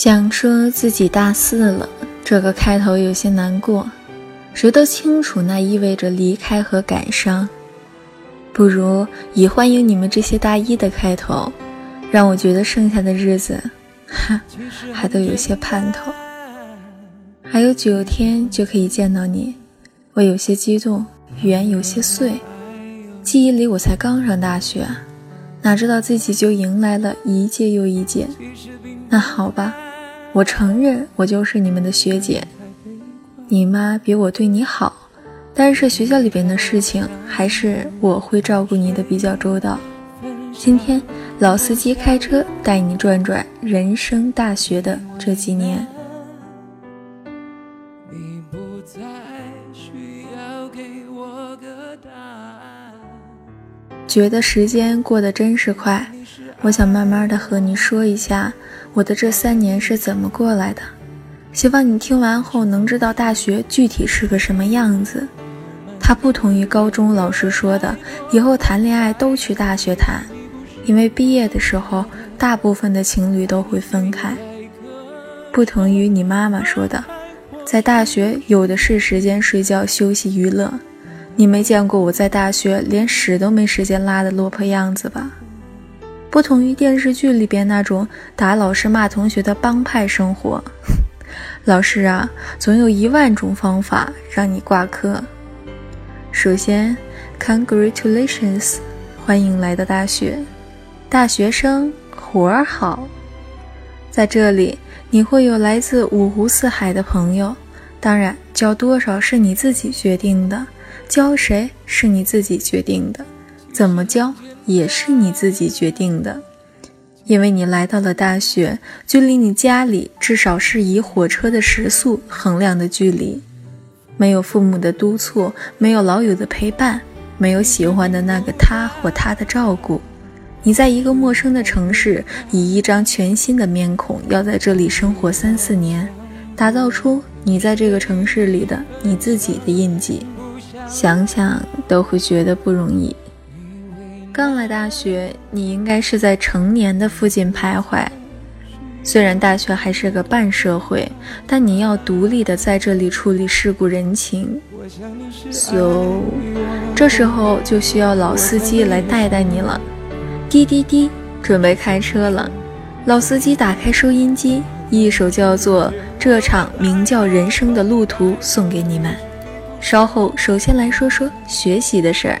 想说自己大四了，这个开头有些难过。谁都清楚，那意味着离开和感伤。不如以欢迎你们这些大一的开头，让我觉得剩下的日子，哈，还都有些盼头。还有九天就可以见到你，我有些激动，语言有些碎。记忆里我才刚上大学，哪知道自己就迎来了一届又一届。那好吧，我承认我就是你们的学姐。你妈比我对你好，但是学校里边的事情还是我会照顾你的比较周到。今天老司机开车带你转转人生大学的这几年。觉得时间过得真是快，我想慢慢的和你说一下我的这三年是怎么过来的。希望你听完后能知道大学具体是个什么样子。它不同于高中老师说的以后谈恋爱都去大学谈，因为毕业的时候大部分的情侣都会分开。不同于你妈妈说的，在大学有的是时间睡觉、休息、娱乐。你没见过我在大学连屎都没时间拉的落魄样子吧？不同于电视剧里边那种打老师、骂同学的帮派生活。老师啊，总有一万种方法让你挂科。首先，Congratulations，欢迎来到大学，大学生活儿好。在这里，你会有来自五湖四海的朋友，当然，交多少是你自己决定的，交谁是你自己决定的，怎么交也是你自己决定的。因为你来到了大学，距离你家里至少是以火车的时速衡量的距离，没有父母的督促，没有老友的陪伴，没有喜欢的那个他或她的照顾，你在一个陌生的城市，以一张全新的面孔，要在这里生活三四年，打造出你在这个城市里的你自己的印记，想想都会觉得不容易。刚来大学，你应该是在成年的附近徘徊。虽然大学还是个半社会，但你要独立的在这里处理世故人情。So，这时候就需要老司机来带带你了。滴滴滴，准备开车了。老司机打开收音机，一首叫做《这场名叫人生的路途》送给你们。稍后，首先来说说学习的事儿。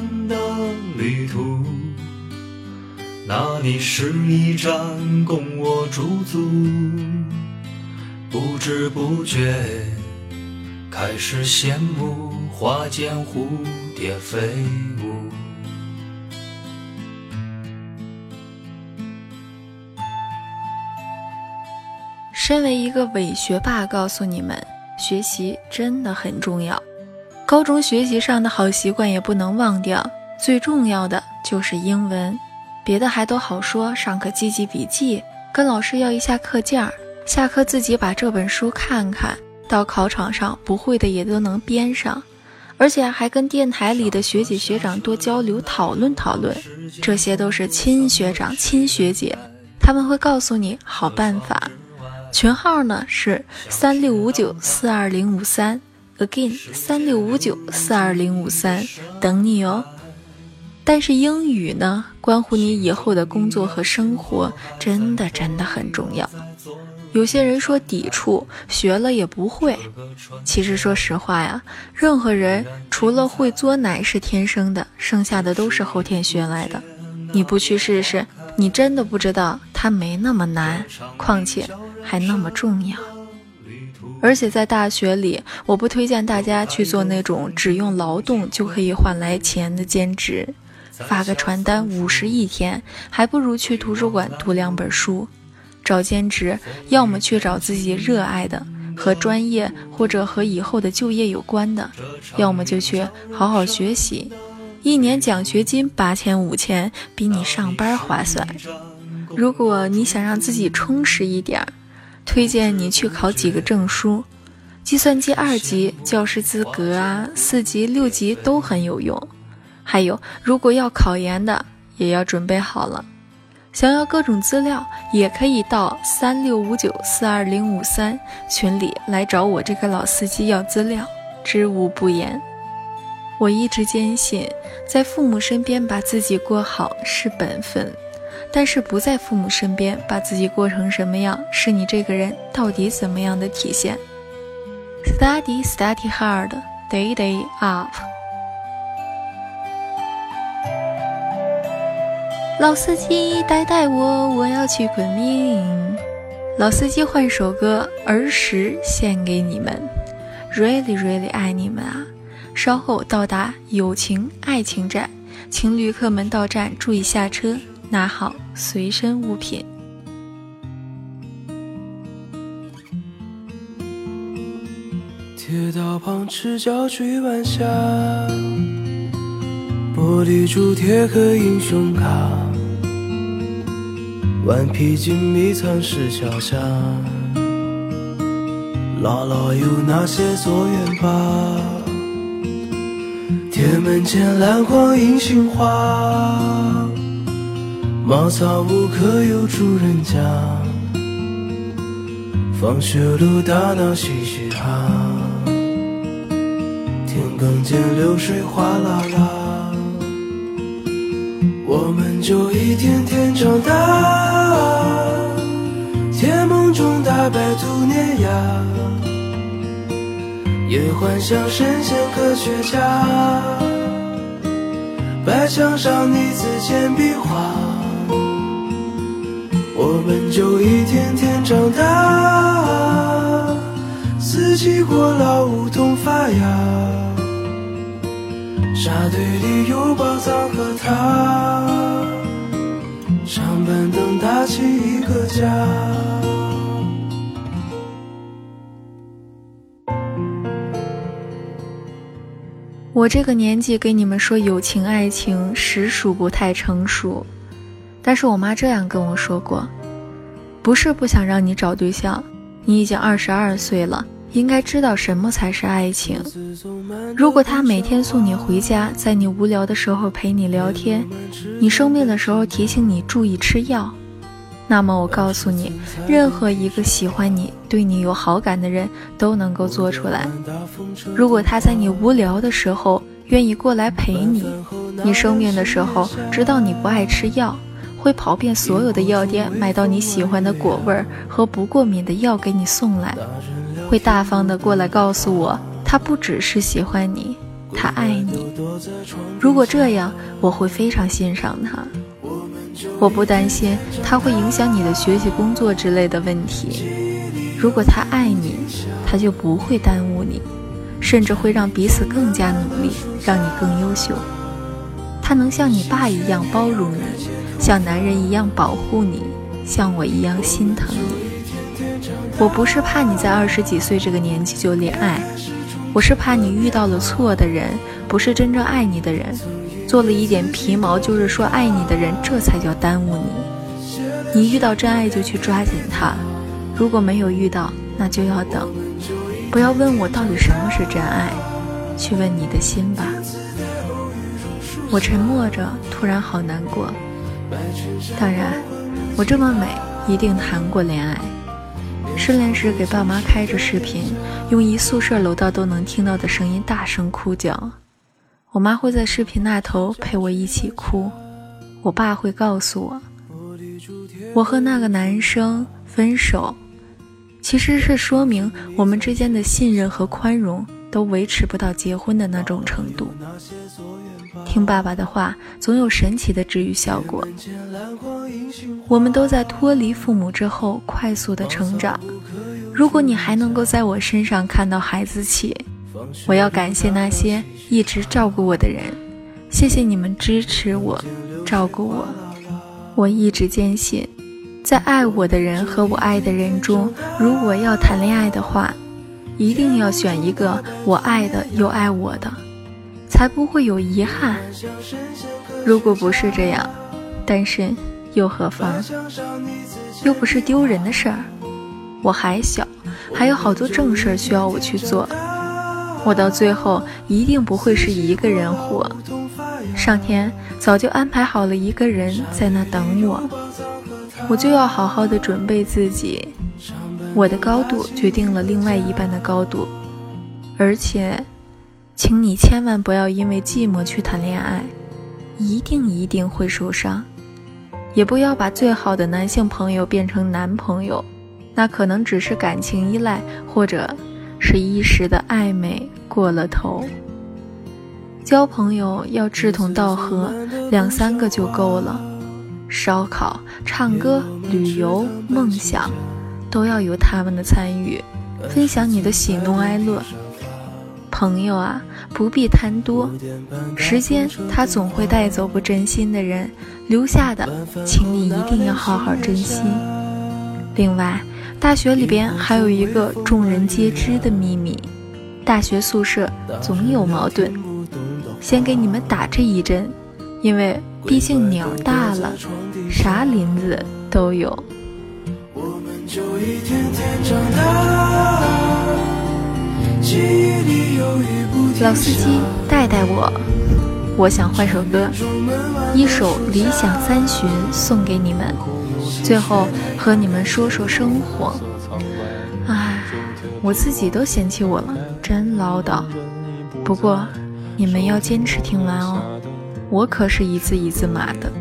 那里是一站供我驻足，不知不觉开始羡慕花间蝴蝶飞舞。身为一个伪学霸，告诉你们，学习真的很重要。高中学习上的好习惯也不能忘掉，最重要的就是英文，别的还都好说。上课记记笔记，跟老师要一下课件儿，下课自己把这本书看看，到考场上不会的也都能编上，而且还跟电台里的学姐学长多交流讨论讨论，这些都是亲学长亲学姐，他们会告诉你好办法。群号呢是三六五九四二零五三。again 三六五九四二零五三等你哦。但是英语呢，关乎你以后的工作和生活，真的真的很重要。有些人说抵触，学了也不会。其实说实话呀，任何人除了会作奶是天生的，剩下的都是后天学来的。你不去试试，你真的不知道它没那么难，况且还那么重要。而且在大学里，我不推荐大家去做那种只用劳动就可以换来钱的兼职。发个传单五十一天，还不如去图书馆读两本书。找兼职，要么去找自己热爱的，和专业或者和以后的就业有关的；要么就去好好学习。一年奖学金八千五千，比你上班划算。如果你想让自己充实一点，推荐你去考几个证书，计算机二级、教师资格啊，四级、六级都很有用。还有，如果要考研的，也要准备好了。想要各种资料，也可以到三六五九四二零五三群里来找我这个老司机要资料，知无不言。我一直坚信，在父母身边把自己过好是本分，但是不在父母身边把自己过成什么样，是你这个人到底怎么样的体现。Study, study hard, day day up. 老司机带带我，我要去昆明。老司机换首歌，儿时献给你们，really really 爱你们啊！稍后到达友情爱情站，请旅客们到站注意下车，拿好随身物品。铁道旁赤脚追晚霞，玻璃珠贴个英雄卡。顽皮筋迷藏石桥下，姥姥有那些作业本。铁门前篮筐银杏花，茅草屋可有住人家？放学路打闹嘻嘻哈，田埂间流水哗啦啦。我们就一天天长大，甜梦中大白兔碾压，也幻想神仙科学家。白墙上你字简笔画，我们就一天天长大，四季过老梧桐发芽。沙堆里有宝藏和他，长板凳搭起一个家。我这个年纪给你们说友情爱情，实属不太成熟。但是我妈这样跟我说过，不是不想让你找对象，你已经二十二岁了。应该知道什么才是爱情。如果他每天送你回家，在你无聊的时候陪你聊天，你生病的时候提醒你注意吃药，那么我告诉你，任何一个喜欢你、对你有好感的人都能够做出来。如果他在你无聊的时候愿意过来陪你，你生病的时候知道你不爱吃药，会跑遍所有的药店买到你喜欢的果味儿和不过敏的药给你送来。会大方的过来告诉我，他不只是喜欢你，他爱你。如果这样，我会非常欣赏他。我不担心他会影响你的学习、工作之类的问题。如果他爱你，他就不会耽误你，甚至会让彼此更加努力，让你更优秀。他能像你爸一样包容你，像男人一样保护你，像我一样心疼你。我不是怕你在二十几岁这个年纪就恋爱，我是怕你遇到了错的人，不是真正爱你的人，做了一点皮毛就是说爱你的人，这才叫耽误你。你遇到真爱就去抓紧他，如果没有遇到，那就要等。不要问我到底什么是真爱，去问你的心吧。我沉默着，突然好难过。当然，我这么美，一定谈过恋爱。失恋时给爸妈开着视频，用一宿舍楼道都能听到的声音大声哭叫。我妈会在视频那头陪我一起哭，我爸会告诉我，我和那个男生分手，其实是说明我们之间的信任和宽容都维持不到结婚的那种程度。听爸爸的话，总有神奇的治愈效果。我们都在脱离父母之后快速的成长。如果你还能够在我身上看到孩子气，我要感谢那些一直照顾我的人，谢谢你们支持我、照顾我。我一直坚信，在爱我的人和我爱的人中，如果要谈恋爱的话，一定要选一个我爱的又爱我的。才不会有遗憾。如果不是这样，单身又何妨？又不是丢人的事儿。我还小，还有好多正事儿需要我去做。我到最后一定不会是一个人活。上天早就安排好了一个人在那等我，我就要好好的准备自己。我的高度决定了另外一半的高度，而且。请你千万不要因为寂寞去谈恋爱，一定一定会受伤。也不要把最好的男性朋友变成男朋友，那可能只是感情依赖，或者是一时的暧昧过了头。交朋友要志同道合，两三个就够了。烧烤、唱歌、旅游、梦想，都要有他们的参与，分享你的喜怒哀乐。朋友啊，不必贪多，时间它总会带走不真心的人，留下的，请你一定要好好珍惜。另外，大学里边还有一个众人皆知的秘密，大学宿舍总有矛盾。先给你们打这一针，因为毕竟鸟大了，啥林子都有。我们就一天天长大。老司机带带我，我想换首歌，一首《理想三旬》送给你们。最后和你们说说生活。唉，我自己都嫌弃我了，真唠叨。不过你们要坚持听完哦，我可是一字一字码的。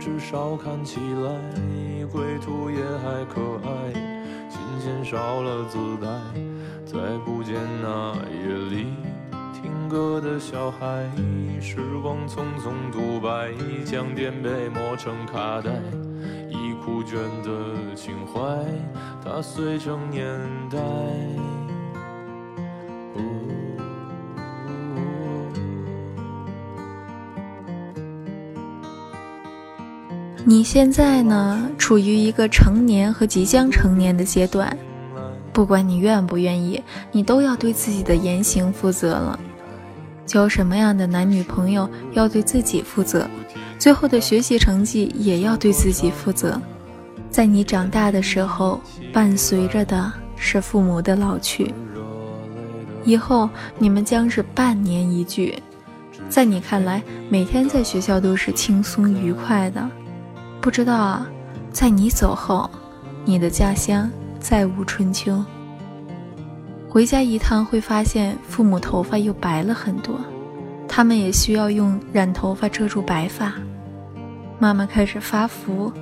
减少减少了姿态，再不见那夜里听歌的小孩。时光匆匆独白，将颠沛磨成卡带，已枯卷的情怀，它碎成年代。你现在呢，处于一个成年和即将成年的阶段，不管你愿不愿意，你都要对自己的言行负责了。交什么样的男女朋友要对自己负责，最后的学习成绩也要对自己负责。在你长大的时候，伴随着的是父母的老去，以后你们将是半年一聚。在你看来，每天在学校都是轻松愉快的。不知道啊，在你走后，你的家乡再无春秋。回家一趟会发现父母头发又白了很多，他们也需要用染头发遮住白发。妈妈开始发福，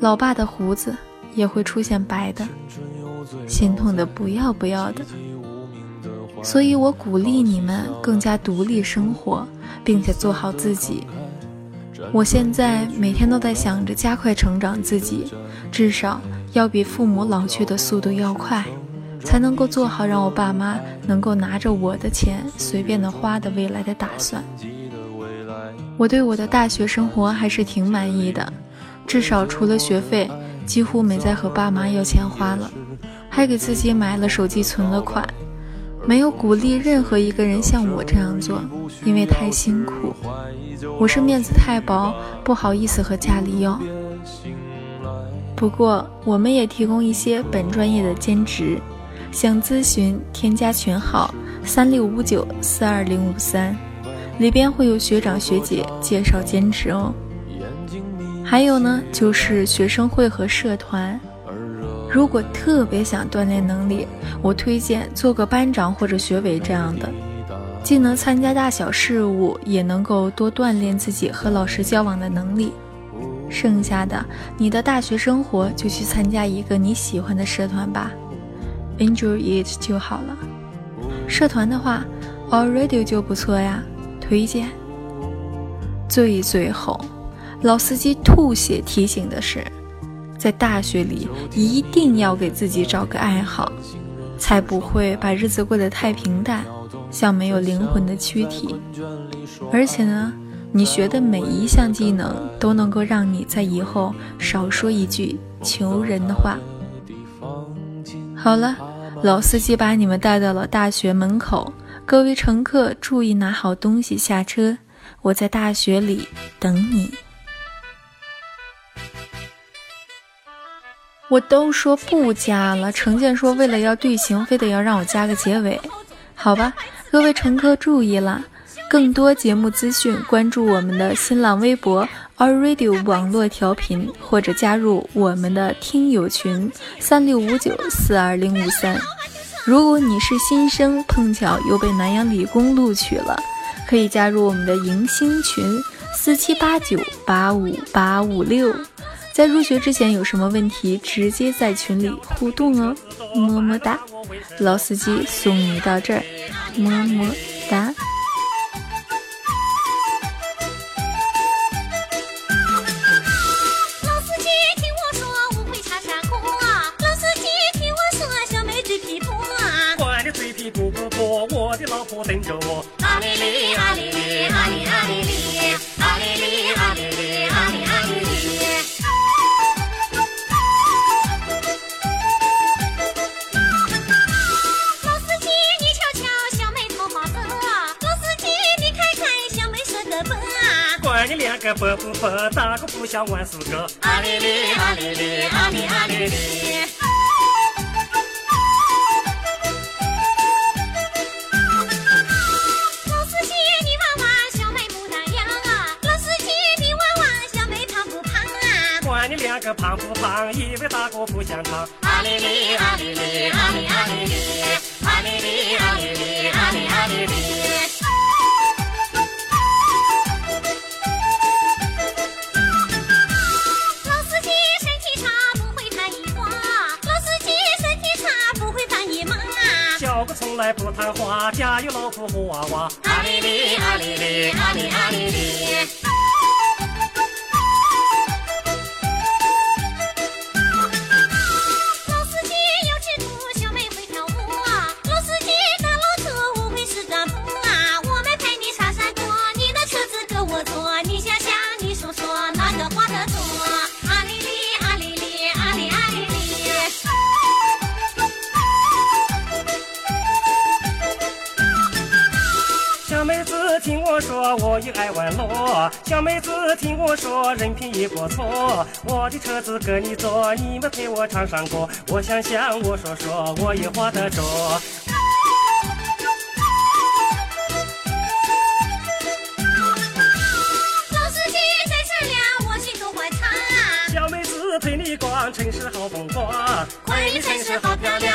老爸的胡子也会出现白的，心痛的不要不要的。所以我鼓励你们更加独立生活，并且做好自己。我现在每天都在想着加快成长自己，至少要比父母老去的速度要快，才能够做好让我爸妈能够拿着我的钱随便的花的未来的打算。我对我的大学生活还是挺满意的，至少除了学费，几乎没再和爸妈要钱花了，还给自己买了手机存了款，没有鼓励任何一个人像我这样做，因为太辛苦。我是面子太薄，不好意思和家里要。不过我们也提供一些本专业的兼职，想咨询添加群号三六五九四二零五三，里边会有学长学姐介绍兼职哦。还有呢，就是学生会和社团。如果特别想锻炼能力，我推荐做个班长或者学委这样的，既能参加大小事务，也能够多锻炼自己和老师交往的能力。剩下的，你的大学生活就去参加一个你喜欢的社团吧，enjoy it 就好了。社团的话，All Radio 就不错呀，推荐。最最后，老司机吐血提醒的是，在大学里一定要给自己找个爱好，才不会把日子过得太平淡，像没有灵魂的躯体。而且呢。你学的每一项技能都能够让你在以后少说一句求人的话。好了，老司机把你们带到了大学门口，各位乘客注意拿好东西下车，我在大学里等你。我都说不加了，程建说为了要队形，非得要让我加个结尾，好吧，各位乘客注意了。更多节目资讯，关注我们的新浪微博 Our Radio 网络调频，或者加入我们的听友群三六五九四二零五三。如果你是新生，碰巧又被南阳理工录取了，可以加入我们的迎新群四七八九八五八五六。在入学之前有什么问题，直接在群里互动哦，么么哒！老司机送你到这儿，么么哒。我的老婆等着我，阿里里管你两个笨不笨，大个不像万寿哥。阿里里阿里里阿里阿里里。胖不胖？以为大哥不想唱。阿里里阿里里阿里阿里里阿里里阿里里阿里阿里里。来不贪花，家有老婆和娃娃。阿里里阿里里阿里阿里里。听我说，我也爱玩乐。小妹子，听我说，人品也不错。我的车子给你坐，你们陪我唱唱歌。我想想，我说说，我也画得着。老司机在这了，我心都欢畅。小妹子陪你逛城市好风光，回城市好漂亮。